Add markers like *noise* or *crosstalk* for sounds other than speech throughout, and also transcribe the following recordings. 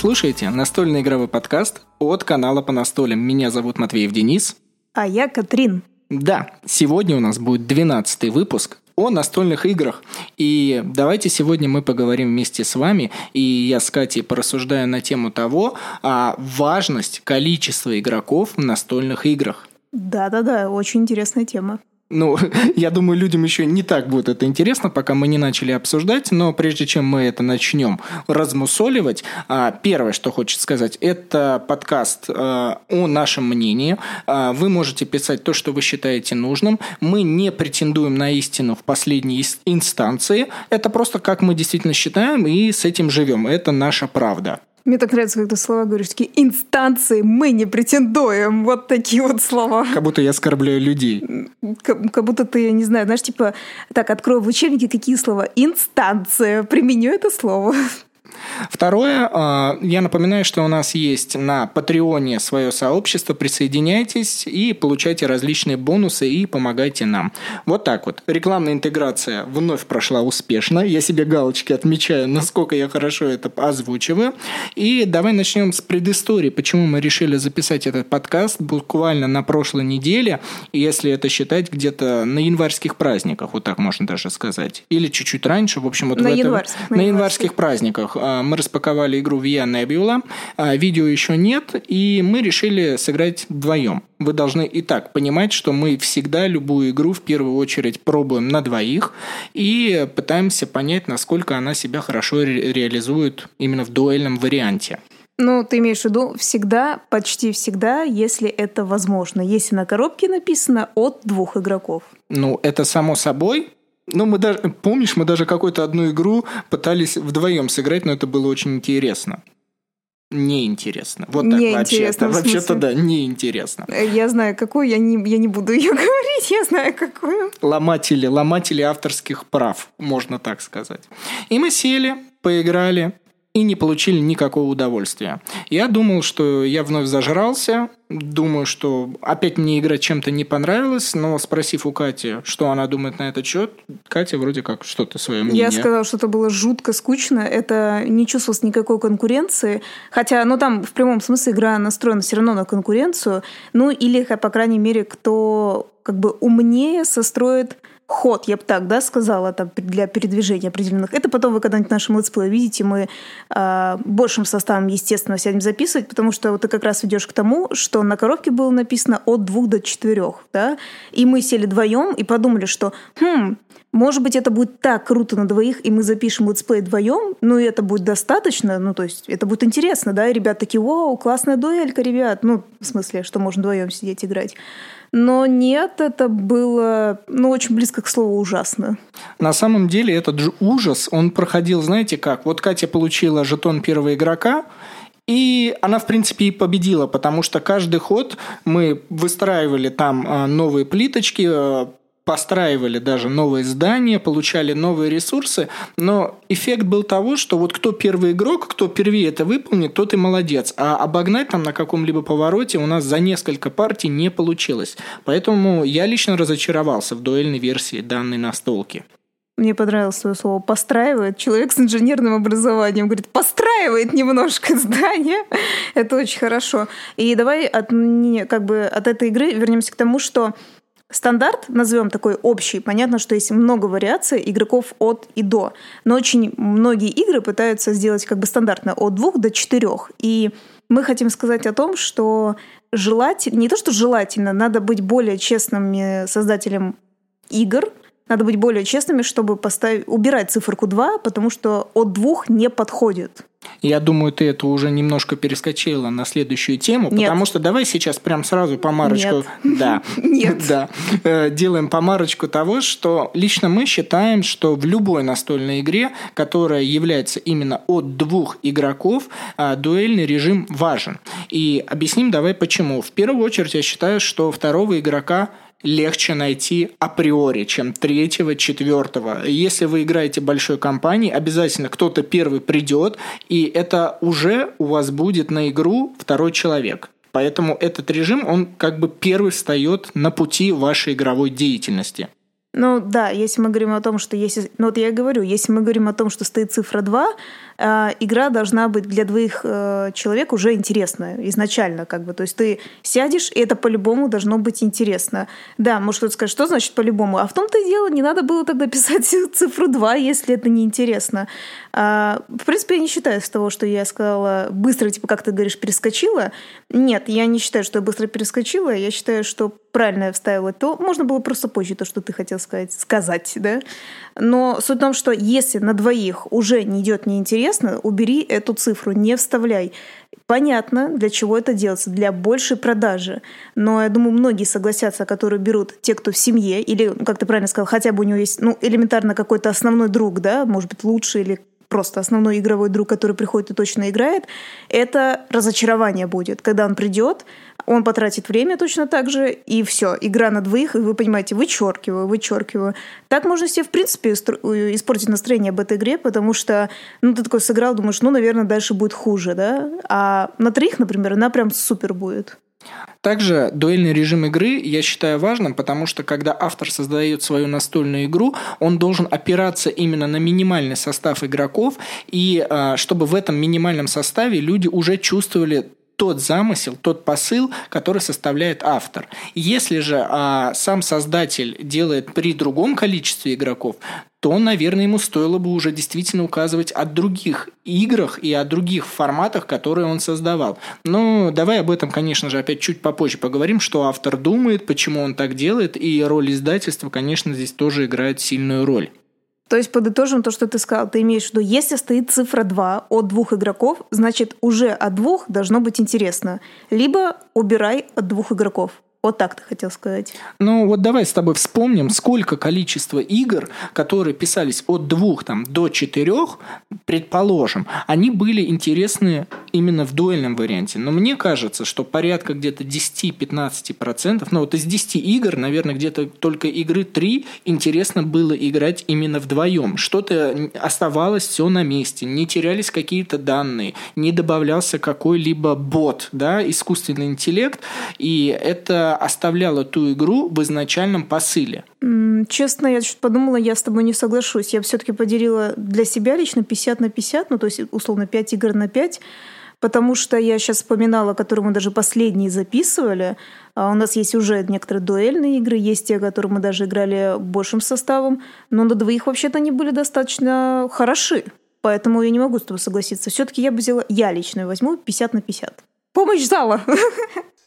Слушаете настольный игровой подкаст от канала по настолям. Меня зовут Матвеев Денис. А я Катрин. Да, сегодня у нас будет 12 выпуск о настольных играх. И давайте сегодня мы поговорим вместе с вами, и я с Катей порассуждаю на тему того, а важность количества игроков в настольных играх. Да-да-да, очень интересная тема. Ну, *laughs* я думаю, людям еще не так будет это интересно, пока мы не начали обсуждать, но прежде чем мы это начнем размусоливать, а, первое, что хочется сказать, это подкаст а, о нашем мнении. А, вы можете писать то, что вы считаете нужным. Мы не претендуем на истину в последней инстанции. Это просто как мы действительно считаем и с этим живем. Это наша правда. Мне так нравится, когда слова говоришь, такие инстанции, мы не претендуем. Вот такие вот слова. Как будто я оскорбляю людей. Как, как будто ты, я не знаю, знаешь, типа, так, открою в учебнике какие слова. Инстанция. Применю это слово. Второе, а, я напоминаю, что у нас есть на Патреоне свое сообщество. Присоединяйтесь и получайте различные бонусы и помогайте нам. Вот так вот. Рекламная интеграция вновь прошла успешно. Я себе галочки отмечаю, насколько я хорошо это озвучиваю. И давай начнем с предыстории, почему мы решили записать этот подкаст буквально на прошлой неделе, если это считать где-то на январских праздниках, вот так можно даже сказать. Или чуть-чуть раньше, в общем, вот на в январских, это, на январских праздниках. А, мы распаковали игру Via Nebula, а, видео еще нет, и мы решили сыграть вдвоем. Вы должны и так понимать, что мы всегда любую игру в первую очередь пробуем на двоих и пытаемся понять, насколько она себя хорошо ре- реализует именно в дуэльном варианте. Ну, ты имеешь в виду всегда, почти всегда, если это возможно. Если на коробке написано от двух игроков. Ну, это само собой, ну, мы даже, помнишь, мы даже какую-то одну игру пытались вдвоем сыграть, но это было очень интересно. Неинтересно. Вот так вообще-то. Вообще-то, да, неинтересно. Я знаю, какую, я не, я не буду *laughs* ее говорить, я знаю, какую. Ломатели, ломатели авторских прав, можно так сказать. И мы сели, поиграли, и не получили никакого удовольствия. Я думал, что я вновь зажрался, думаю, что опять мне игра чем-то не понравилась, но спросив у Кати, что она думает на этот счет, Катя вроде как что-то свое мнение. Я сказала, что это было жутко скучно, это не чувствовалось никакой конкуренции, хотя, ну там в прямом смысле игра настроена все равно на конкуренцию, ну или, по крайней мере, кто как бы умнее состроит ход, я бы так, да, сказала, там, для передвижения определенных. Это потом вы когда-нибудь в нашем летсплее видите, мы э, большим составом, естественно, сядем записывать, потому что вот ты как раз ведешь к тому, что на коробке было написано от двух до четырех, да, и мы сели вдвоем и подумали, что, хм, может быть, это будет так круто на двоих, и мы запишем летсплей вдвоем, ну и это будет достаточно, ну то есть это будет интересно, да, и ребят такие, вау, классная дуэлька, ребят, ну в смысле, что можно вдвоем сидеть играть. Но нет, это было, ну, очень близко к слову ужасно. На самом деле этот же ужас, он проходил, знаете как, вот Катя получила жетон первого игрока, и она, в принципе, и победила, потому что каждый ход мы выстраивали там а, новые плиточки, а, постраивали даже новые здания, получали новые ресурсы, но эффект был того, что вот кто первый игрок, кто первее это выполнит, тот и молодец. А обогнать там на каком-либо повороте у нас за несколько партий не получилось. Поэтому я лично разочаровался в дуэльной версии данной настолки. Мне понравилось свое слово «постраивает». Человек с инженерным образованием говорит, постраивает немножко здание. *laughs* Это очень хорошо. И давай от, как бы от этой игры вернемся к тому, что Стандарт, назовем такой общий, понятно, что есть много вариаций игроков от и до, но очень многие игры пытаются сделать как бы стандартно от двух до четырех. И мы хотим сказать о том, что желательно, не то что желательно, надо быть более честным создателем игр, надо быть более честными, чтобы поставить, убирать циферку 2, потому что от двух не подходит. Я думаю, ты это уже немножко перескочила на следующую тему, Нет. потому что давай сейчас прям сразу помарочку. Нет. *laughs* Да. Нет. *laughs* Да. Э, делаем помарочку того, что лично мы считаем, что в любой настольной игре, которая является именно от двух игроков, а, дуэльный режим важен. И объясним давай почему. В первую очередь я считаю, что второго игрока легче найти априори, чем третьего, четвертого. Если вы играете большой компанией, обязательно кто-то первый придет, и это уже у вас будет на игру второй человек. Поэтому этот режим, он как бы первый встает на пути вашей игровой деятельности. Ну да, если мы говорим о том, что если... Ну вот я говорю, если мы говорим о том, что стоит цифра 2, э, игра должна быть для двоих э, человек уже интересная изначально, как бы. То есть ты сядешь, и это по-любому должно быть интересно. Да, может кто-то скажет, что значит по-любому? А в том-то и дело, не надо было тогда писать *laughs* цифру 2, если это не интересно. А, в принципе, я не считаю с того, что я сказала быстро, типа, как ты говоришь, перескочила. Нет, я не считаю, что я быстро перескочила. Я считаю, что правильно я вставила то. Можно было просто позже то, что ты хотел сказать, сказать, да. Но суть в том, что если на двоих уже не идет неинтересно, убери эту цифру, не вставляй. Понятно, для чего это делается, для большей продажи. Но я думаю, многие согласятся, которые берут те, кто в семье, или, как ты правильно сказал, хотя бы у него есть ну, элементарно какой-то основной друг, да, может быть, лучший или просто основной игровой друг, который приходит и точно играет, это разочарование будет. Когда он придет, он потратит время точно так же, и все, игра на двоих, и вы понимаете, вычеркиваю, вычеркиваю. Так можно себе, в принципе, испортить настроение об этой игре, потому что, ну, ты такой сыграл, думаешь, ну, наверное, дальше будет хуже, да? А на троих, например, она прям супер будет. Также дуэльный режим игры я считаю важным, потому что когда автор создает свою настольную игру, он должен опираться именно на минимальный состав игроков, и а, чтобы в этом минимальном составе люди уже чувствовали тот замысел, тот посыл, который составляет автор. Если же а, сам создатель делает при другом количестве игроков, то, наверное, ему стоило бы уже действительно указывать о других играх и о других форматах, которые он создавал. Но давай об этом, конечно же, опять чуть попозже поговорим, что автор думает, почему он так делает, и роль издательства, конечно, здесь тоже играет сильную роль. То есть подытожим то, что ты сказал. Ты имеешь в виду, если стоит цифра 2 от двух игроков, значит уже от двух должно быть интересно. Либо убирай от двух игроков. Вот так ты хотел сказать. Ну вот давай с тобой вспомним, сколько количество игр, которые писались от двух там, до четырех, предположим, они были интересны именно в дуэльном варианте. Но мне кажется, что порядка где-то 10-15%, ну вот из 10 игр, наверное, где-то только игры 3 интересно было играть именно вдвоем. Что-то оставалось все на месте, не терялись какие-то данные, не добавлялся какой-либо бот, да, искусственный интеллект, и это оставляла ту игру в изначальном посыле. Честно, я чуть подумала, я с тобой не соглашусь. Я все-таки поделила для себя лично 50 на 50, ну то есть условно 5 игр на 5, потому что я сейчас вспоминала, которые мы даже последние записывали. А у нас есть уже некоторые дуэльные игры, есть те, которые мы даже играли большим составом, но на двоих вообще-то они были достаточно хороши. Поэтому я не могу с тобой согласиться. Все-таки я бы взяла, я лично возьму 50 на 50. Помощь зала! *laughs*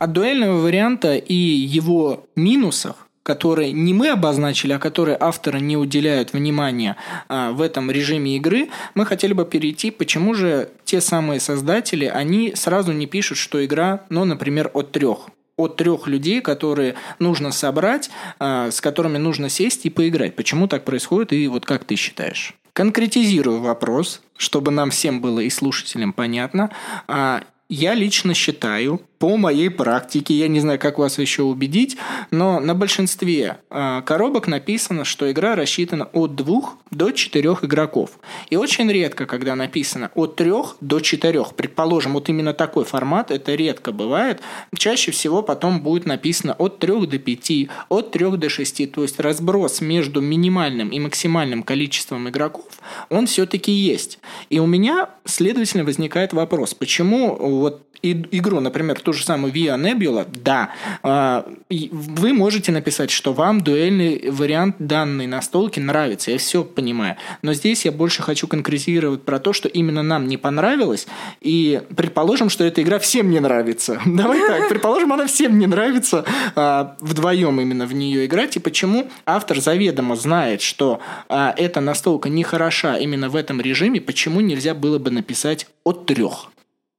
От дуэльного варианта и его минусов которые не мы обозначили, а которые авторы не уделяют внимания а, в этом режиме игры, мы хотели бы перейти, почему же те самые создатели, они сразу не пишут, что игра, ну, например, от трех от трех людей, которые нужно собрать, а, с которыми нужно сесть и поиграть. Почему так происходит и вот как ты считаешь? Конкретизирую вопрос, чтобы нам всем было и слушателям понятно. А, я лично считаю, по моей практике, я не знаю, как вас еще убедить, но на большинстве э, коробок написано, что игра рассчитана от двух до четырех игроков. И очень редко, когда написано от трех до четырех, предположим, вот именно такой формат, это редко бывает, чаще всего потом будет написано от трех до пяти, от трех до шести, то есть разброс между минимальным и максимальным количеством игроков, он все-таки есть. И у меня, следовательно, возникает вопрос, почему вот игру, например, ту же самую Via Nebula, да, а, вы можете написать, что вам дуэльный вариант данной настолки нравится, я все понимаю. Но здесь я больше хочу конкретизировать про то, что именно нам не понравилось, и предположим, что эта игра всем не нравится. *laughs* Давай так, предположим, она всем не нравится а, вдвоем именно в нее играть, и почему автор заведомо знает, что а, эта настолка не хороша именно в этом режиме, почему нельзя было бы написать от трех?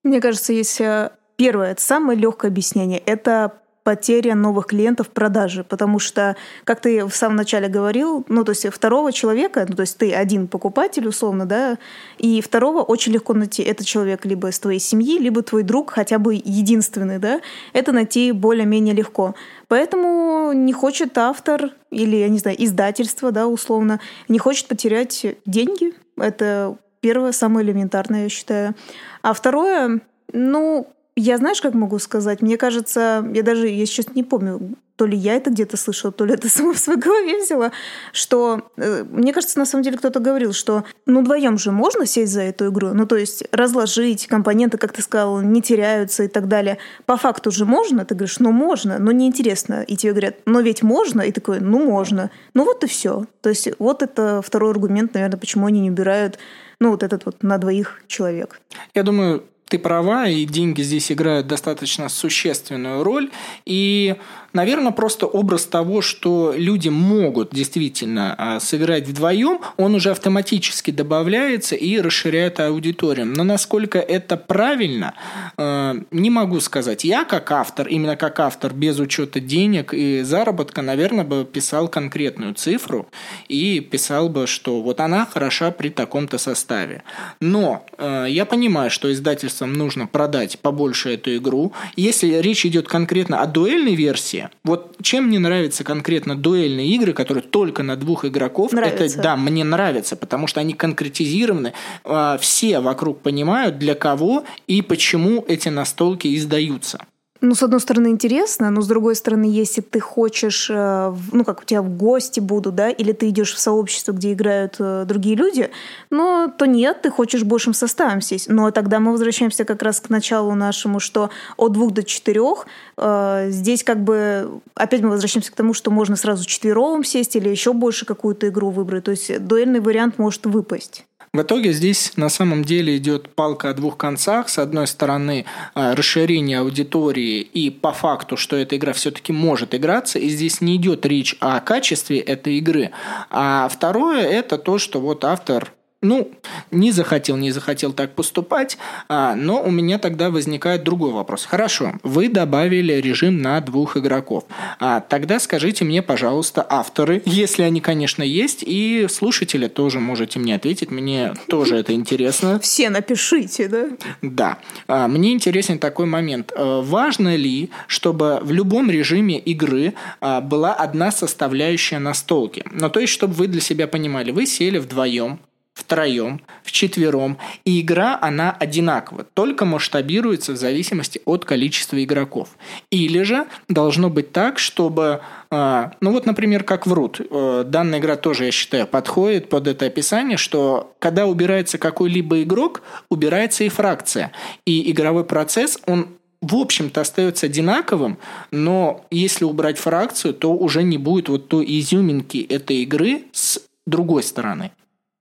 Мне кажется, есть э, первое, это самое легкое объяснение. Это потеря новых клиентов в продаже, потому что, как ты в самом начале говорил, ну, то есть второго человека, ну, то есть ты один покупатель, условно, да, и второго очень легко найти. Этот человек либо из твоей семьи, либо твой друг, хотя бы единственный, да, это найти более-менее легко. Поэтому не хочет автор или, я не знаю, издательство, да, условно, не хочет потерять деньги. Это первое, самое элементарное, я считаю. А второе, ну, я знаешь, как могу сказать? Мне кажется, я даже, я сейчас не помню, то ли я это где-то слышала, то ли это *laughs* сама в своей голове взяла, что, э, мне кажется, на самом деле кто-то говорил, что ну вдвоем же можно сесть за эту игру, ну то есть разложить, компоненты, как ты сказал, не теряются и так далее. По факту же можно, ты говоришь, ну можно, но неинтересно. И тебе говорят, но ведь можно, и такой, ну можно. Ну вот и все. То есть вот это второй аргумент, наверное, почему они не убирают ну, вот этот вот на двоих человек. Я думаю, ты права, и деньги здесь играют достаточно существенную роль. И Наверное, просто образ того, что люди могут действительно а, сыграть вдвоем, он уже автоматически добавляется и расширяет аудиторию. Но насколько это правильно, а, не могу сказать. Я как автор, именно как автор, без учета денег и заработка, наверное, бы писал конкретную цифру и писал бы, что вот она хороша при таком-то составе. Но а, я понимаю, что издательствам нужно продать побольше эту игру. Если речь идет конкретно о дуэльной версии, вот чем мне нравятся конкретно дуэльные игры, которые только на двух игроков, нравится. это да, мне нравится, потому что они конкретизированы, а, все вокруг понимают, для кого и почему эти настолки издаются. Ну, с одной стороны, интересно, но с другой стороны, если ты хочешь, э, ну, как у тебя в гости будут, да, или ты идешь в сообщество, где играют э, другие люди, ну, то нет, ты хочешь большим составом сесть. Но тогда мы возвращаемся как раз к началу нашему, что от двух до четырех э, здесь как бы опять мы возвращаемся к тому, что можно сразу четверовым сесть или еще больше какую-то игру выбрать. То есть дуэльный вариант может выпасть. В итоге здесь на самом деле идет палка о двух концах. С одной стороны, а, расширение аудитории и по факту, что эта игра все-таки может играться, и здесь не идет речь о качестве этой игры. А второе – это то, что вот автор ну, не захотел, не захотел так поступать, а, но у меня тогда возникает другой вопрос. Хорошо, вы добавили режим на двух игроков. А, тогда скажите мне, пожалуйста, авторы, если они, конечно, есть, и слушатели тоже можете мне ответить, мне тоже это интересно. *laughs* Все напишите, да? Да. А, мне интересен такой момент. А, важно ли, чтобы в любом режиме игры а, была одна составляющая настолки? Ну, то есть, чтобы вы для себя понимали, вы сели вдвоем, втроем, вчетвером, и игра, она одинакова, только масштабируется в зависимости от количества игроков. Или же должно быть так, чтобы, а, ну вот, например, как в Root, э, данная игра тоже, я считаю, подходит под это описание, что когда убирается какой-либо игрок, убирается и фракция, и игровой процесс, он в общем-то остается одинаковым, но если убрать фракцию, то уже не будет вот той изюминки этой игры с другой стороны.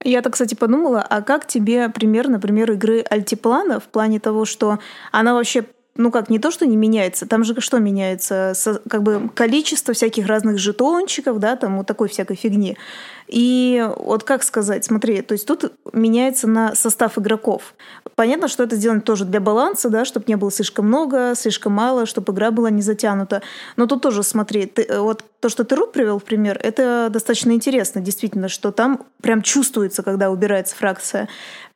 Я так, кстати, подумала, а как тебе пример, например, игры Альтиплана в плане того, что она вообще ну как, не то, что не меняется, там же что меняется? Со, как бы количество всяких разных жетончиков, да, там вот такой всякой фигни. И вот как сказать, смотри, то есть тут меняется на состав игроков. Понятно, что это сделано тоже для баланса, да, чтобы не было слишком много, слишком мало, чтобы игра была не затянута. Но тут тоже, смотри, ты, вот то, что ты Рут привел в пример, это достаточно интересно, действительно, что там прям чувствуется, когда убирается фракция.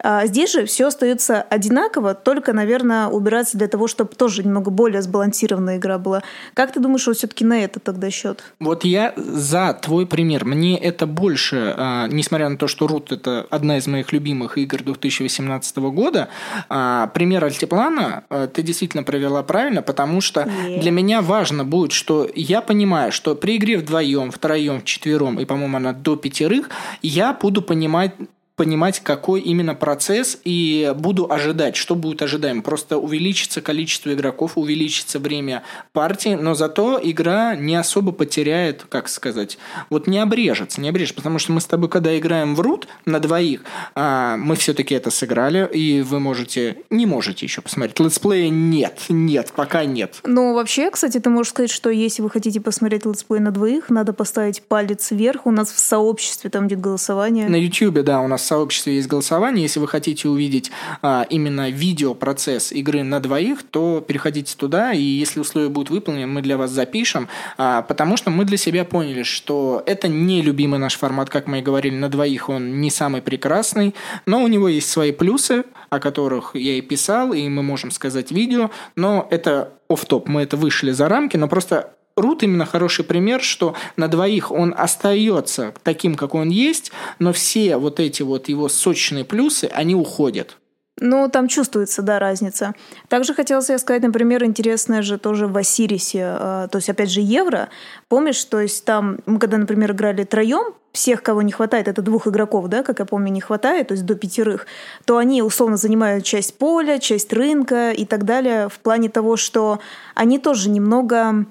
А здесь же все остается одинаково, только, наверное, убирается для того, чтобы тоже немного более сбалансированная игра была. Как ты думаешь, вот все-таки на это тогда счет? Вот я за твой пример. Мне это больше, а, несмотря на то, что Рут это одна из моих любимых игр 2018 года, а, пример Альтиплана а, ты действительно провела правильно, потому что yeah. для меня важно будет, что я понимаю, что при игре вдвоем, втроем, вчетвером и, по-моему, она до пятерых, я буду понимать понимать, какой именно процесс, и буду ожидать, что будет ожидаем. Просто увеличится количество игроков, увеличится время партии, но зато игра не особо потеряет, как сказать, вот не обрежется, не обрежется, потому что мы с тобой, когда играем в Root на двоих, а, мы все-таки это сыграли, и вы можете, не можете еще посмотреть. Летсплея нет, нет, пока нет. Ну, вообще, кстати, ты можешь сказать, что если вы хотите посмотреть летсплей на двоих, надо поставить палец вверх, у нас в сообществе там будет голосование. На YouTube, да, у нас сообществе есть голосование. Если вы хотите увидеть а, именно видеопроцесс игры на двоих, то переходите туда, и если условия будут выполнены, мы для вас запишем, а, потому что мы для себя поняли, что это не любимый наш формат, как мы и говорили, на двоих он не самый прекрасный, но у него есть свои плюсы, о которых я и писал, и мы можем сказать видео, но это оф топ мы это вышли за рамки, но просто Рут именно хороший пример, что на двоих он остается таким, как он есть, но все вот эти вот его сочные плюсы, они уходят. Ну, там чувствуется, да, разница. Также хотелось я сказать, например, интересное же тоже в Осирисе, э, то есть, опять же, евро. Помнишь, то есть там, мы когда, например, играли троем, всех, кого не хватает, это двух игроков, да, как я помню, не хватает, то есть до пятерых, то они условно занимают часть поля, часть рынка и так далее в плане того, что они тоже немного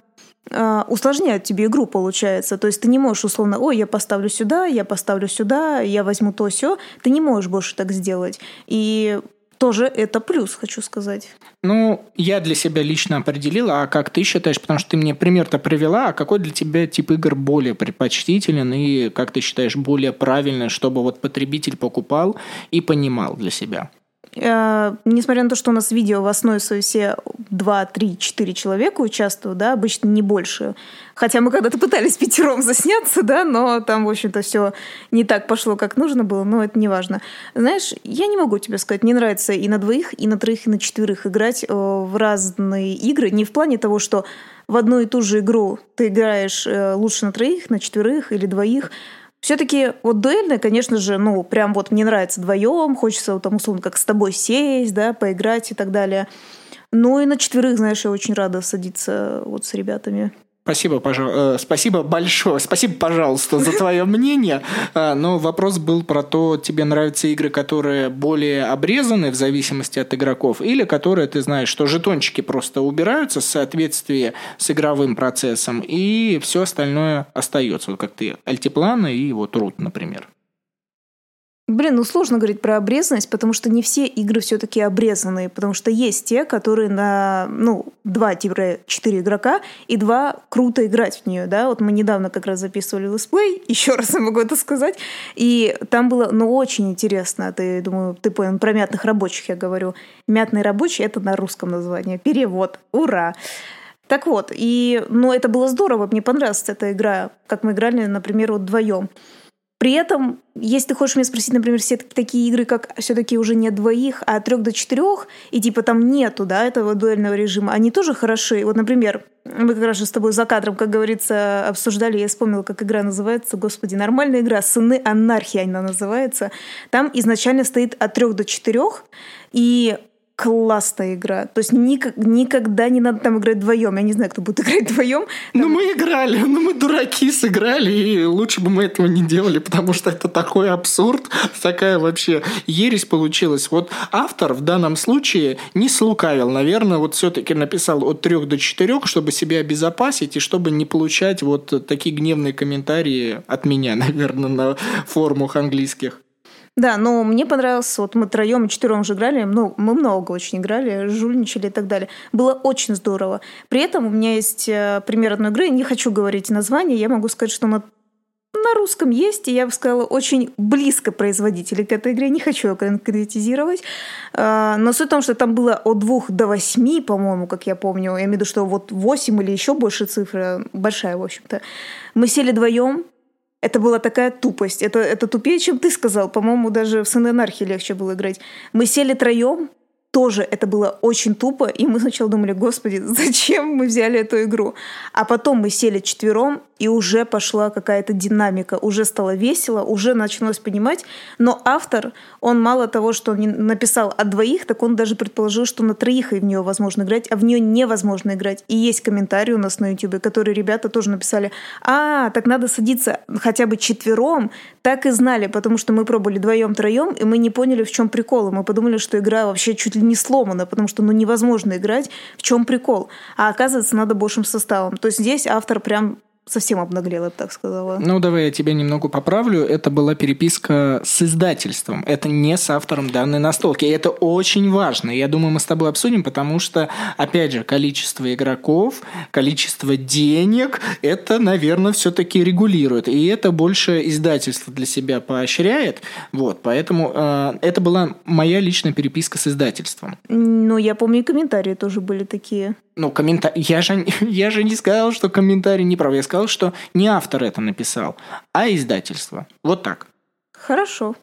усложняют тебе игру, получается. То есть ты не можешь условно, ой, я поставлю сюда, я поставлю сюда, я возьму то все. Ты не можешь больше так сделать. И тоже это плюс, хочу сказать. Ну, я для себя лично определила, а как ты считаешь, потому что ты мне пример-то привела, а какой для тебя тип игр более предпочтителен и, как ты считаешь, более правильно, чтобы вот потребитель покупал и понимал для себя? Э, несмотря на то, что у нас видео в основе своей все 2, 3, 4 человека участвуют, да, обычно не больше. Хотя мы когда-то пытались пятером засняться, да, но там, в общем-то, все не так пошло, как нужно было, но это не важно. Знаешь, я не могу тебе сказать, мне нравится и на двоих, и на троих, и на четверых играть э, в разные игры. Не в плане того, что в одну и ту же игру ты играешь э, лучше на троих, на четверых или двоих, все-таки вот дуэльная, конечно же, ну, прям вот мне нравится вдвоем, хочется там, условно, как с тобой сесть, да, поиграть и так далее. Ну и на четверых, знаешь, я очень рада садиться вот с ребятами. Спасибо, пожалуйста. Э, спасибо большое. Спасибо, пожалуйста, за твое *laughs* мнение. А, но вопрос был про то, тебе нравятся игры, которые более обрезаны в зависимости от игроков, или которые, ты знаешь, что жетончики просто убираются в соответствии с игровым процессом, и все остальное остается, вот как ты, альтипланы и вот рут, например. Блин, ну сложно говорить про обрезанность, потому что не все игры все-таки обрезанные, потому что есть те, которые на, ну, 2-4 игрока и два круто играть в нее, да, вот мы недавно как раз записывали летсплей, *laughs* еще раз я могу это сказать, и там было, ну, очень интересно, ты, думаю, ты понял, про мятных рабочих я говорю. Мятные рабочие — это на русском название, перевод, ура! Так вот, и, ну, это было здорово, мне понравилась эта игра, как мы играли, например, вот вдвоем. При этом, если ты хочешь меня спросить, например, все такие игры, как все-таки уже не двоих, а от трех до четырех, и типа там нету, да, этого дуэльного режима, они тоже хороши. Вот, например, мы как раз с тобой за кадром, как говорится, обсуждали, я вспомнила, как игра называется, господи, нормальная игра, «Сыны анархии» она называется. Там изначально стоит от трех до четырех, и классная игра. То есть ник- никогда не надо там играть вдвоем. Я не знаю, кто будет играть вдвоем. Ну, мы играли, ну, мы дураки сыграли, и лучше бы мы этого не делали, потому что это такой абсурд, такая вообще ересь получилась. Вот автор в данном случае не слукавил, наверное, вот все-таки написал от трех до четырех, чтобы себя обезопасить и чтобы не получать вот такие гневные комментарии от меня, *laughs* наверное, на форумах английских. Да, но мне понравился, вот мы троем и четвером же играли, ну, мы много очень играли, жульничали и так далее. Было очень здорово. При этом у меня есть э, пример одной игры, не хочу говорить название, я могу сказать, что она на русском есть, и я бы сказала, очень близко производители к этой игре. Не хочу ее конкретизировать. А, но суть в том, что там было от двух до восьми, по-моему, как я помню. Я имею в виду, что вот восемь или еще больше цифра, большая, в общем-то. Мы сели вдвоем, это была такая тупость. Это, это тупее, чем ты сказал. По-моему, даже в Сын Анархии легче было играть. Мы сели троем, тоже это было очень тупо, и мы сначала думали, господи, *laughs* зачем мы взяли эту игру? А потом мы сели четвером, и уже пошла какая-то динамика, уже стало весело, уже началось понимать. Но автор, он мало того, что он написал от двоих, так он даже предположил, что на троих и в нее возможно играть, а в нее невозможно играть. И есть комментарий у нас на YouTube, которые ребята тоже написали, а, так надо садиться хотя бы четвером, так и знали, потому что мы пробовали вдвоем-троем, и мы не поняли, в чем прикол. И мы подумали, что игра вообще чуть ли не сломана, потому что ну, невозможно играть, в чем прикол. А оказывается, надо большим составом. То есть здесь автор прям совсем обнаглел, я бы так сказала. Ну, давай я тебя немного поправлю. Это была переписка с издательством. Это не с автором данной настолки. И это очень важно. Я думаю, мы с тобой обсудим, потому что, опять же, количество игроков, количество денег, это, наверное, все-таки регулирует. И это больше издательство для себя поощряет. Вот, поэтому э, это была моя личная переписка с издательством. Ну, я помню, и комментарии тоже были такие. Ну, комментарий. Я же, *laughs* я же не сказал, что комментарий не прав. Я сказал, что не автор это написал, а издательство. Вот так. Хорошо.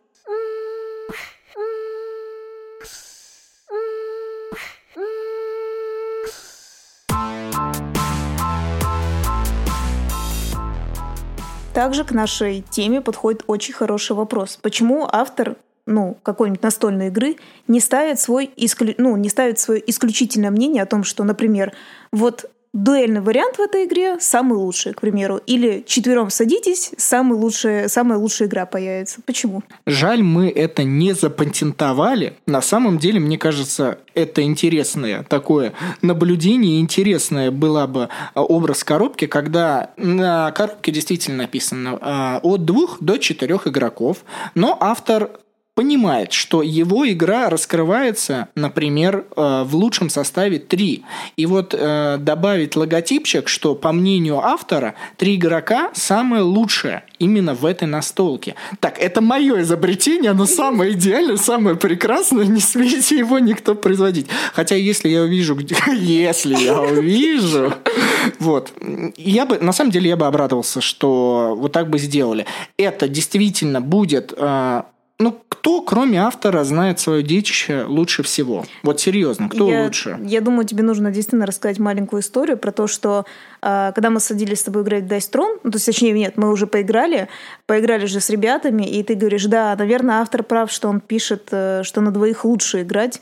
также к нашей теме подходит очень хороший вопрос. Почему автор ну, какой-нибудь настольной игры не ставит, свой, исклю... ну, не ставит свое исключительное мнение о том, что, например, вот дуэльный вариант в этой игре самый лучший, к примеру. Или четвером садитесь, самый лучший, самая лучшая игра появится. Почему? Жаль, мы это не запатентовали. На самом деле, мне кажется, это интересное такое наблюдение. Интересное была бы а, образ коробки, когда на коробке действительно написано а, от двух до четырех игроков, но автор понимает, что его игра раскрывается, например, э, в лучшем составе 3. И вот э, добавить логотипчик, что по мнению автора, три игрока самое лучшее именно в этой настолке. Так, это мое изобретение, оно самое идеальное, самое прекрасное, не смейте его никто производить. Хотя если я увижу, *laughs* если я увижу, вот, я бы, на самом деле я бы обрадовался, что вот так бы сделали. Это действительно будет э, ну, кто, кроме автора, знает свое детище лучше всего? Вот серьезно, кто я, лучше? Я думаю, тебе нужно действительно рассказать маленькую историю про то, что э, когда мы садились с тобой играть в Dice Throne, ну, то есть, точнее, нет, мы уже поиграли, поиграли же с ребятами, и ты говоришь, да, наверное, автор прав, что он пишет, э, что на двоих лучше играть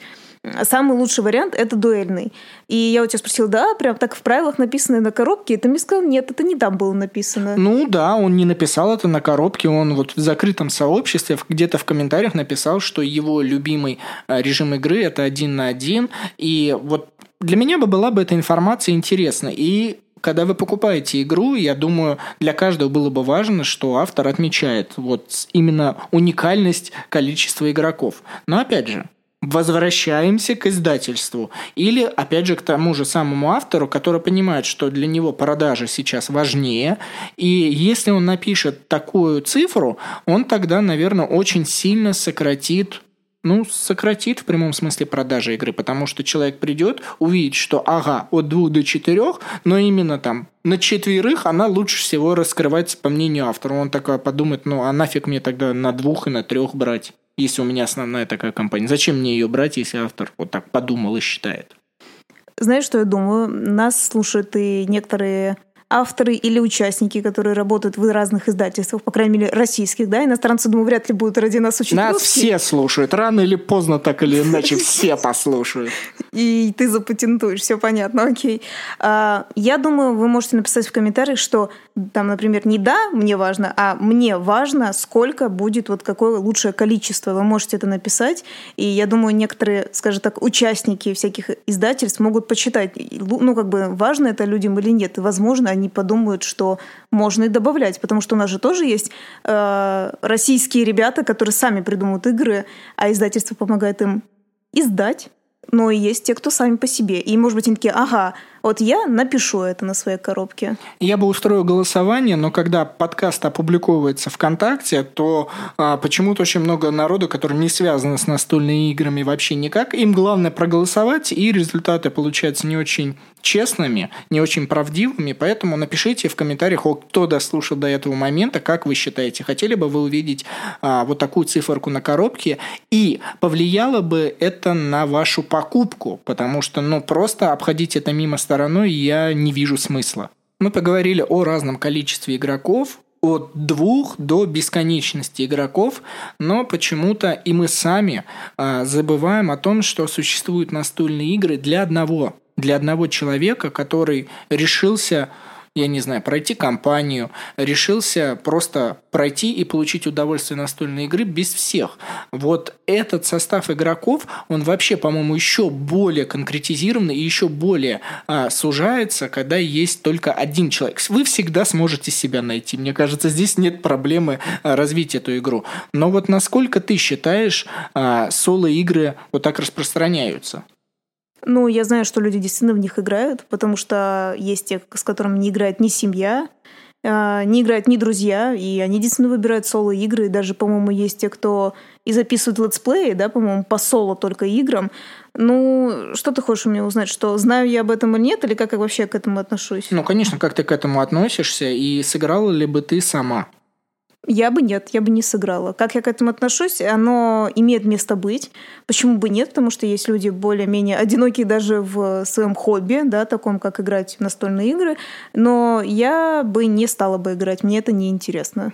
самый лучший вариант – это дуэльный. И я у тебя спросила, да, прям так в правилах написано на коробке? И ты мне сказал, нет, это не там было написано. Ну да, он не написал это на коробке, он вот в закрытом сообществе где-то в комментариях написал, что его любимый э, режим игры – это один на один. И вот для меня бы была бы эта информация интересна. И когда вы покупаете игру, я думаю, для каждого было бы важно, что автор отмечает вот именно уникальность количества игроков. Но опять же, возвращаемся к издательству. Или, опять же, к тому же самому автору, который понимает, что для него продажи сейчас важнее. И если он напишет такую цифру, он тогда, наверное, очень сильно сократит ну, сократит в прямом смысле продажи игры, потому что человек придет, увидит, что ага, от двух до четырех, но именно там на четверых она лучше всего раскрывается по мнению автора. Он такой подумает, ну а нафиг мне тогда на двух и на трех брать? Если у меня основная такая компания? Зачем мне ее брать, если автор вот так подумал и считает? Знаешь, что я думаю? Нас слушают и некоторые авторы или участники, которые работают в разных издательствах, по крайней мере, российских, да, иностранцы, думаю, вряд ли будут ради нас учить Нас русский. все слушают, рано или поздно, так или иначе, *laughs* все послушают. И ты запатентуешь, все понятно, окей. А, я думаю, вы можете написать в комментариях, что там, например, не да, мне важно, а мне важно, сколько будет, вот какое лучшее количество. Вы можете это написать, и я думаю, некоторые, скажем так, участники всяких издательств могут почитать, ну, как бы, важно это людям или нет. И, возможно, они подумают, что можно и добавлять, потому что у нас же тоже есть э, российские ребята, которые сами придумывают игры, а издательство помогает им издать. Но и есть те, кто сами по себе. И, может быть, они такие, ага, вот я напишу это на своей коробке. Я бы устроил голосование, но когда подкаст опубликовывается ВКонтакте, то а, почему-то очень много народу, которые не связаны с настольными играми вообще никак, им главное проголосовать, и результаты получаются не очень честными, не очень правдивыми, поэтому напишите в комментариях, кто дослушал до этого момента, как вы считаете, хотели бы вы увидеть а, вот такую циферку на коробке, и повлияло бы это на вашу покупку, потому что, ну, просто обходить это мимо стороной я не вижу смысла. Мы поговорили о разном количестве игроков, от двух до бесконечности игроков, но почему-то и мы сами э, забываем о том, что существуют настольные игры для одного, для одного человека, который решился я не знаю, пройти кампанию, решился просто пройти и получить удовольствие настольной игры без всех. Вот этот состав игроков, он вообще, по-моему, еще более конкретизированный и еще более а, сужается, когда есть только один человек. Вы всегда сможете себя найти. Мне кажется, здесь нет проблемы а, развить эту игру. Но вот насколько ты считаешь, а, соло-игры вот так распространяются? Ну, я знаю, что люди действительно в них играют, потому что есть те, с которыми не играет ни семья, а, не играют ни друзья, и они действительно выбирают соло-игры. Даже, по-моему, есть те, кто и записывают летсплеи, да, по-моему, по соло только играм. Ну, что ты хочешь у меня узнать? Что знаю я об этом или нет, или как я вообще к этому отношусь? Ну, конечно, как ты к этому относишься, и сыграла ли бы ты сама? Я бы нет, я бы не сыграла. Как я к этому отношусь? Оно имеет место быть. Почему бы нет? Потому что есть люди более-менее одинокие даже в своем хобби, да, таком, как играть в настольные игры. Но я бы не стала бы играть, мне это не интересно.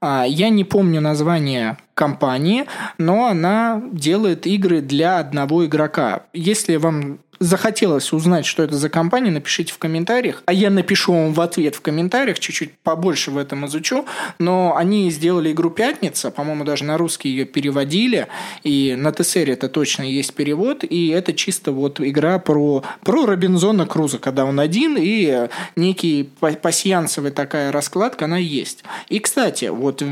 А, я не помню название компании, но она делает игры для одного игрока. Если вам захотелось узнать, что это за компания, напишите в комментариях. А я напишу вам в ответ в комментариях, чуть-чуть побольше в этом изучу. Но они сделали игру «Пятница», по-моему, даже на русский ее переводили, и на ТСР это точно есть перевод, и это чисто вот игра про, про Робинзона Круза, когда он один, и некий пассиансовая такая раскладка, она есть. И, кстати, вот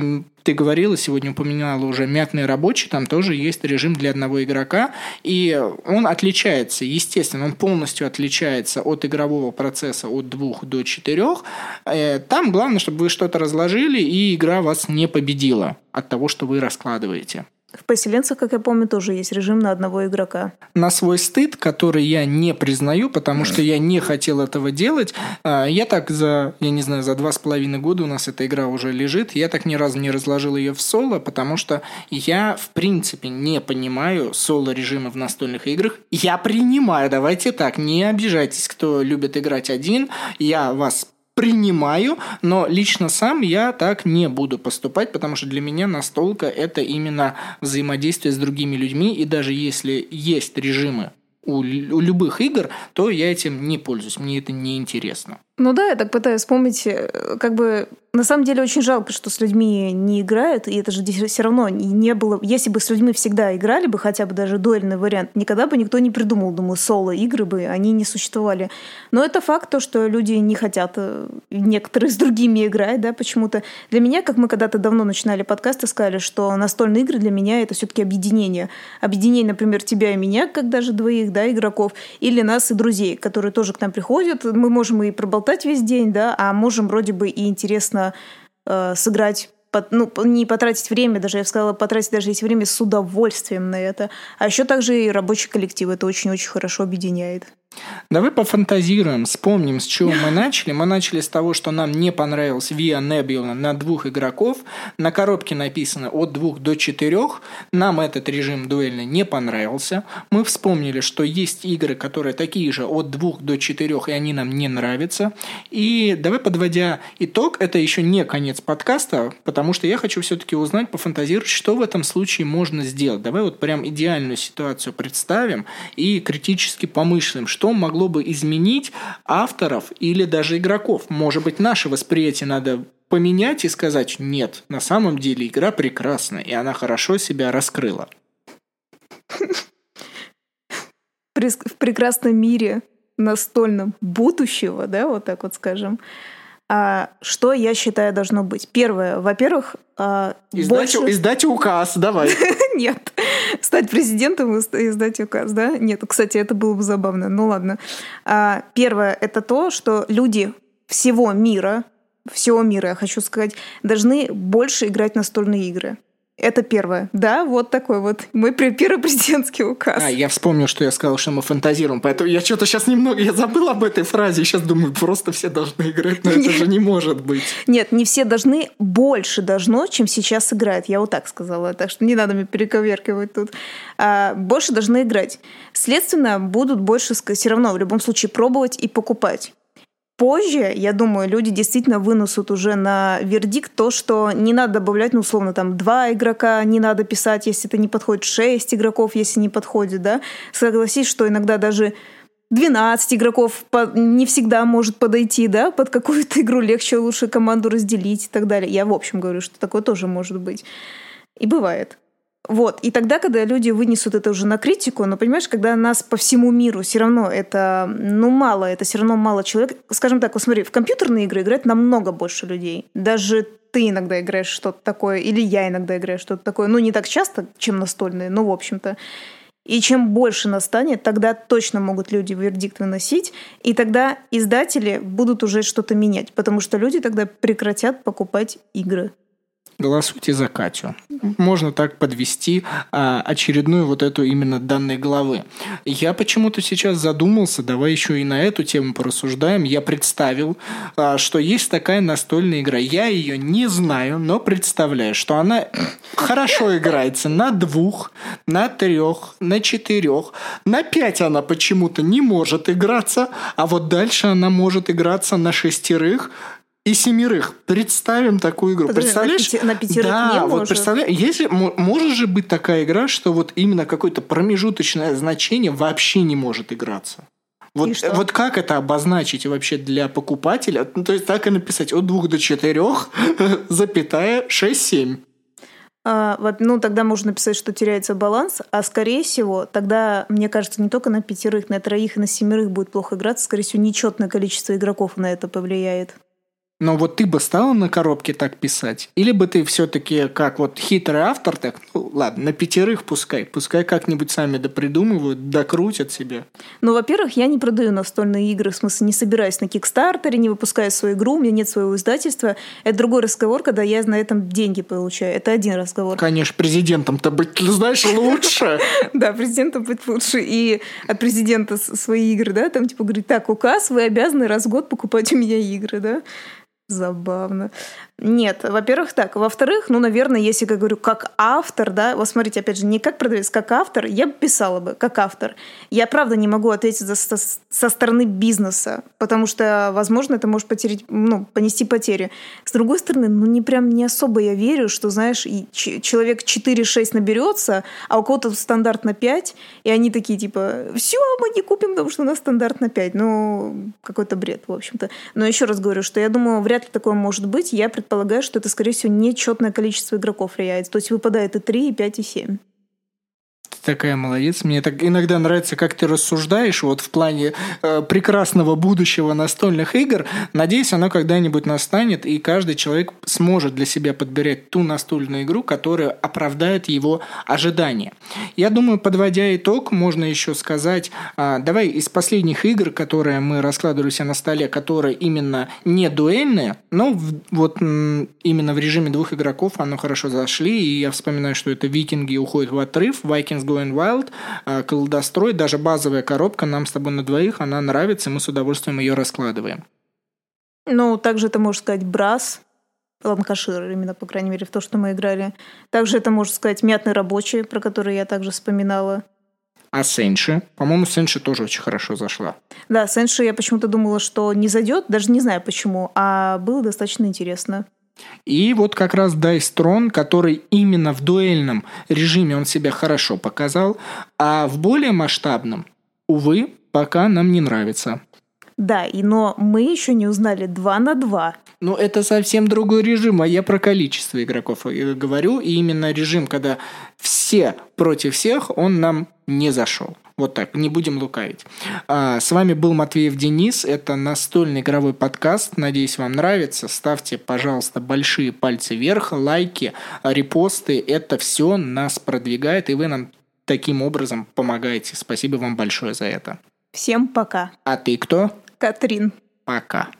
ты говорила, сегодня упоминала уже мятный рабочий, там тоже есть режим для одного игрока, и он отличается, естественно, он полностью отличается от игрового процесса от двух до четырех. Э, там главное, чтобы вы что-то разложили, и игра вас не победила от того, что вы раскладываете. В поселенцах, как я помню, тоже есть режим на одного игрока. На свой стыд, который я не признаю, потому что я не хотел этого делать, а, я так за, я не знаю, за два с половиной года у нас эта игра уже лежит, я так ни разу не разложил ее в соло, потому что я, в принципе, не понимаю соло-режима в настольных играх. Я принимаю, давайте так, не обижайтесь, кто любит играть один, я вас принимаю, но лично сам я так не буду поступать, потому что для меня настолка это именно взаимодействие с другими людьми, и даже если есть режимы у, у любых игр, то я этим не пользуюсь, мне это не интересно. Ну да, я так пытаюсь вспомнить, э, как бы на самом деле очень жалко, что с людьми не играют, и это же все равно не было... Если бы с людьми всегда играли бы, хотя бы даже дуэльный вариант, никогда бы никто не придумал, думаю, соло-игры бы, они не существовали. Но это факт, то, что люди не хотят э, некоторые с другими играть, да, почему-то. Для меня, как мы когда-то давно начинали подкасты, сказали, что настольные игры для меня это все таки объединение. Объединение, например, тебя и меня, как даже двоих, да, игроков, или нас и друзей, которые тоже к нам приходят. Мы можем и проболтать весь день, да, а можем вроде бы и интересно э, сыграть ну, не потратить время, даже я бы сказала, потратить даже эти время с удовольствием на это. А еще также и рабочий коллектив это очень-очень хорошо объединяет. Давай пофантазируем, вспомним, с чего мы начали. Мы начали с того, что нам не понравилось Via Nebula на двух игроков. На коробке написано от двух до четырех. Нам этот режим дуэльный не понравился. Мы вспомнили, что есть игры, которые такие же от двух до четырех, и они нам не нравятся. И давай, подводя итог, это еще не конец подкаста, потому что я хочу все-таки узнать, пофантазировать, что в этом случае можно сделать. Давай вот прям идеальную ситуацию представим и критически помышлим, что что могло бы изменить авторов или даже игроков. Может быть, наше восприятие надо поменять и сказать, нет, на самом деле игра прекрасна, и она хорошо себя раскрыла. В прекрасном мире настольном будущего, да, вот так вот скажем, а, что я считаю должно быть? Первое, во-первых, а, издать, больше... издать указ, давай. *laughs* Нет, стать президентом и издать указ, да? Нет, кстати, это было бы забавно. Ну ладно. А, первое, это то, что люди всего мира, всего мира, я хочу сказать, должны больше играть настольные игры. Это первое. Да, вот такой вот мой первый президентский указ. А, я вспомнил, что я сказал, что мы фантазируем, поэтому я что-то сейчас немного, я забыл об этой фразе, сейчас думаю, просто все должны играть, но это же не может быть. Нет, не все должны, больше должно, чем сейчас играют. Я вот так сказала, так что не надо мне перековеркивать тут. А, больше должны играть. Следственно, будут больше все равно в любом случае пробовать и покупать. Позже, я думаю, люди действительно вынесут уже на вердикт то, что не надо добавлять, ну, условно, там, два игрока не надо писать, если это не подходит, шесть игроков, если не подходит, да. Согласись, что иногда даже 12 игроков не всегда может подойти, да, под какую-то игру легче, лучше команду разделить и так далее. Я, в общем, говорю, что такое тоже может быть. И бывает. Вот. И тогда, когда люди вынесут это уже на критику, но понимаешь, когда нас по всему миру все равно это, ну, мало, это все равно мало человек. Скажем так, вот смотри, в компьютерные игры играет намного больше людей. Даже ты иногда играешь что-то такое, или я иногда играю что-то такое. Ну, не так часто, чем настольные, но в общем-то. И чем больше нас станет, тогда точно могут люди вердикт выносить, и тогда издатели будут уже что-то менять, потому что люди тогда прекратят покупать игры. Голосуйте за Катю. Можно так подвести а, очередную вот эту именно данной главы. Я почему-то сейчас задумался, давай еще и на эту тему порассуждаем. Я представил, а, что есть такая настольная игра. Я ее не знаю, но представляю, что она хорошо играется на двух, на трех, на четырех. На пять она почему-то не может играться, а вот дальше она может играться на шестерых, и семерых. Представим такую игру. Подожди, Представляешь? На, пяти, на пятерых да, не вот может. представляешь, если может же быть такая игра, что вот именно какое-то промежуточное значение вообще не может играться. Вот, вот как это обозначить вообще для покупателя? Ну, то есть так и написать от двух до четырех, *laughs* запятая, шесть, семь. А, вот, ну, тогда можно написать, что теряется баланс, а скорее всего, тогда, мне кажется, не только на пятерых, на троих и на семерых будет плохо играться, скорее всего, нечетное количество игроков на это повлияет. Но вот ты бы стала на коробке так писать? Или бы ты все-таки, как вот хитрый автор, так, ну ладно, на пятерых пускай, пускай как-нибудь сами допридумывают, докрутят себе. Ну, во-первых, я не продаю настольные игры, в смысле, не собираюсь на Кикстартере, не выпускаю свою игру, у меня нет своего издательства. Это другой разговор, когда я на этом деньги получаю. Это один разговор. Конечно, президентом-то быть, знаешь, лучше. *laughs* Да, президентом быть лучше. И от президента свои игры, да, там типа говорит, так, указ, вы обязаны раз в год покупать у меня игры, да. Забавно. Нет, во-первых, так. Во-вторых, ну, наверное, если, как говорю, как автор, да, вот смотрите, опять же, не как продавец, как автор, я бы писала бы, как автор. Я, правда, не могу ответить за, со, со стороны бизнеса, потому что, возможно, это может потерять, ну, понести потери. С другой стороны, ну, не прям не особо я верю, что, знаешь, человек 4-6 наберется, а у кого-то стандарт на 5, и они такие, типа, все, мы не купим, потому что у нас стандарт на 5. Ну, какой-то бред, в общем-то. Но еще раз говорю, что я думаю, вряд ли такое может быть. Я предполагаю, что это, скорее всего, нечетное количество игроков влияет. То есть выпадает и 3, и 5, и 7. Такая молодец. Мне так иногда нравится, как ты рассуждаешь вот в плане э, прекрасного будущего настольных игр. Надеюсь, оно когда-нибудь настанет, и каждый человек сможет для себя подбирать ту настольную игру, которая оправдает его ожидания. Я думаю, подводя итог, можно еще сказать, а, давай из последних игр, которые мы раскладывали себя на столе, которые именно не дуэльные, но в- вот м, именно в режиме двух игроков оно хорошо зашли, и я вспоминаю, что это «Викинги уходят в отрыв», «Vikings Going Wild», а, «Колдострой», даже базовая коробка нам с тобой на двоих, она нравится, и мы с удовольствием ее раскладываем. Ну, также это можно сказать брас, ланкашир, именно, по крайней мере, в то, что мы играли. Также это можно сказать мятный рабочий, про который я также вспоминала. А Сенши? По-моему, Сенши тоже очень хорошо зашла. Да, Сенши я почему-то думала, что не зайдет, даже не знаю почему, а было достаточно интересно. И вот как раз Throne, который именно в дуэльном режиме он себя хорошо показал, а в более масштабном, увы, пока нам не нравится. Да, и но мы еще не узнали 2 на 2. Ну, это совсем другой режим, а я про количество игроков э, говорю, и именно режим, когда все против всех, он нам не зашел. Вот так, не будем лукавить. А, с вами был Матвеев Денис, это настольный игровой подкаст, надеюсь, вам нравится. Ставьте, пожалуйста, большие пальцы вверх, лайки, репосты, это все нас продвигает, и вы нам таким образом помогаете. Спасибо вам большое за это. Всем пока. А ты кто? Катрин. Пока.